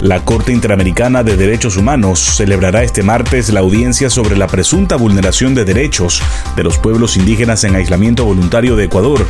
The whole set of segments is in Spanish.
La Corte Interamericana de Derechos Humanos celebrará este martes la audiencia sobre la presunta vulneración de derechos de los pueblos indígenas en aislamiento voluntario de Ecuador,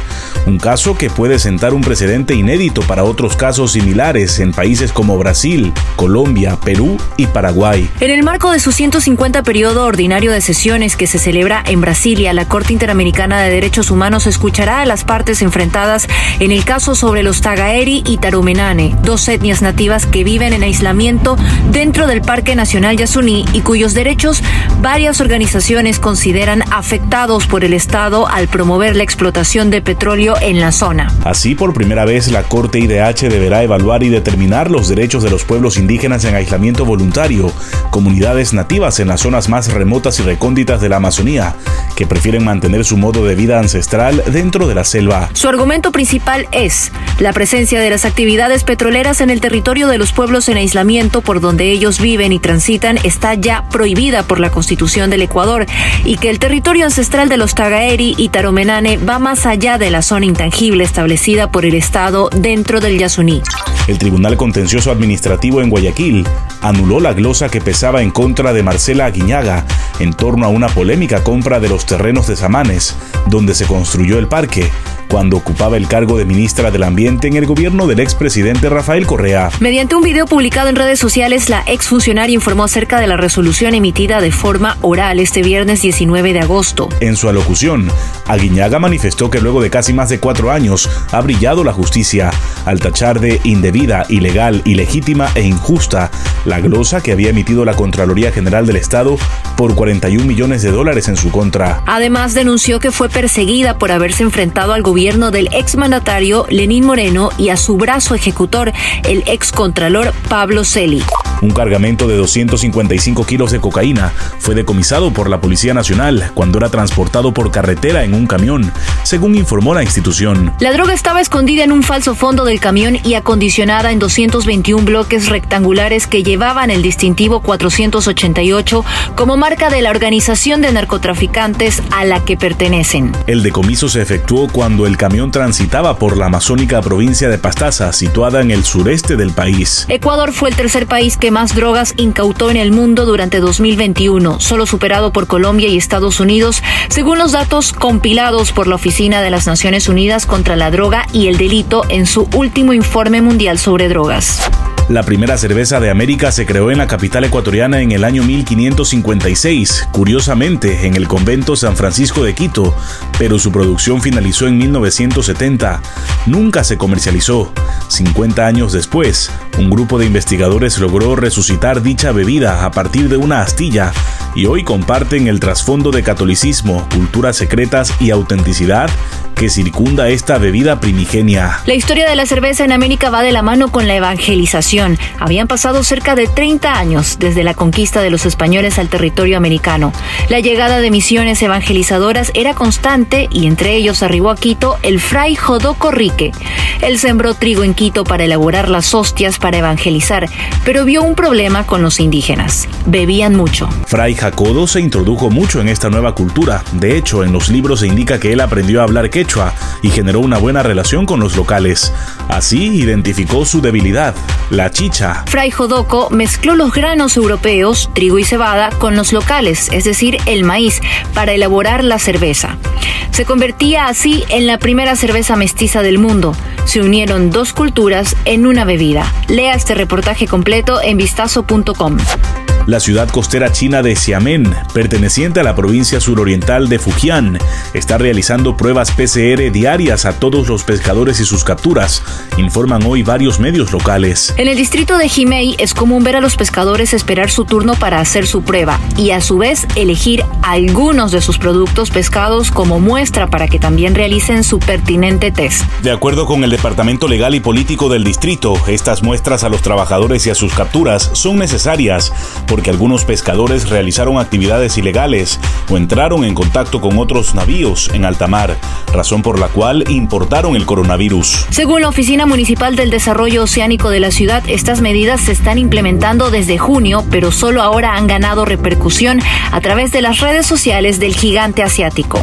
un caso que puede sentar un precedente inédito para otros casos similares en países como Brasil, Colombia, Perú y Paraguay. En el marco de su 150 periodo ordinario de sesiones que se celebra en Brasilia, la Corte Interamericana de Derechos Humanos escuchará a las partes enfrentadas en el caso sobre los Tagaeri y Tarumenane, dos etnias nativas que viven en aislamiento dentro del Parque Nacional Yasuní y cuyos derechos varias organizaciones consideran afectados por el Estado al promover la explotación de petróleo en la zona. Así, por primera vez, la Corte IDH deberá evaluar y determinar los derechos de los pueblos indígenas en aislamiento voluntario, comunidades nativas en las zonas más remotas y recónditas de la Amazonía, que prefieren mantener su modo de vida ancestral dentro de la selva. Su argumento principal es la presencia de las actividades petroleras en el territorio de los pueblos en aislamiento por donde ellos viven y transitan está ya prohibida por la Constitución del Ecuador y que el territorio ancestral de los Tagaeri y Taromenane va más allá de la zona intangible establecida por el Estado dentro del Yasuní. El Tribunal Contencioso Administrativo en Guayaquil anuló la glosa que pesaba en contra de Marcela Aguiñaga en torno a una polémica compra de los terrenos de Samanes, donde se construyó el parque, cuando ocupaba el cargo de ministra del Ambiente en el gobierno del expresidente Rafael Correa. Mediante un video publicado en redes sociales, la exfuncionaria informó acerca de la resolución emitida de forma oral este viernes 19 de agosto. En su alocución, Aguiñaga manifestó que luego de casi más de cuatro años ha brillado la justicia al tachar de indebida, ilegal, ilegítima e injusta la glosa que había emitido la Contraloría General del Estado por 41 millones de dólares en su contra. Además, denunció que fue perseguida por haberse enfrentado al gobierno del exmandatario Lenín Moreno y a su brazo ejecutor, el excontralor Pablo Celi. Un cargamento de 255 kilos de cocaína fue decomisado por la Policía Nacional cuando era transportado por carretera en un camión, según informó la institución. La droga estaba escondida en un falso fondo del camión y acondicionada en 221 bloques rectangulares que llevaban el distintivo 488 como marca de la organización de narcotraficantes a la que pertenecen. El decomiso se efectuó cuando el camión transitaba por la amazónica provincia de Pastaza, situada en el sureste del país. Ecuador fue el tercer país que más drogas incautó en el mundo durante 2021, solo superado por Colombia y Estados Unidos, según los datos compilados por la Oficina de las Naciones Unidas contra la Droga y el Delito en su último informe mundial sobre drogas. La primera cerveza de América se creó en la capital ecuatoriana en el año 1556, curiosamente en el convento San Francisco de Quito, pero su producción finalizó en 1970. Nunca se comercializó. 50 años después, un grupo de investigadores logró resucitar dicha bebida a partir de una astilla y hoy comparten el trasfondo de catolicismo, culturas secretas y autenticidad que circunda esta bebida primigenia. La historia de la cerveza en América va de la mano con la evangelización. Habían pasado cerca de 30 años desde la conquista de los españoles al territorio americano. La llegada de misiones evangelizadoras era constante y entre ellos arribó a Quito el fray Jodoco Rique. Él sembró trigo en Quito para elaborar las hostias para evangelizar, pero vio un problema con los indígenas. Bebían mucho. Fray Jacodo se introdujo mucho en esta nueva cultura. De hecho, en los libros se indica que él aprendió a hablar y generó una buena relación con los locales. Así identificó su debilidad, la chicha. Fray Jodoco mezcló los granos europeos, trigo y cebada, con los locales, es decir, el maíz, para elaborar la cerveza. Se convertía así en la primera cerveza mestiza del mundo. Se unieron dos culturas en una bebida. Lea este reportaje completo en vistazo.com. La ciudad costera china de Xiamen, perteneciente a la provincia suroriental de Fujian, está realizando pruebas PCR diarias a todos los pescadores y sus capturas, informan hoy varios medios locales. En el distrito de Jimei es común ver a los pescadores esperar su turno para hacer su prueba y a su vez elegir algunos de sus productos pescados como muestra para que también realicen su pertinente test. De acuerdo con el Departamento Legal y Político del distrito, estas muestras a los trabajadores y a sus capturas son necesarias porque algunos pescadores realizaron actividades ilegales o entraron en contacto con otros navíos en alta mar, razón por la cual importaron el coronavirus. Según la Oficina Municipal del Desarrollo Oceánico de la ciudad, estas medidas se están implementando desde junio, pero solo ahora han ganado repercusión a través de las redes sociales del gigante asiático.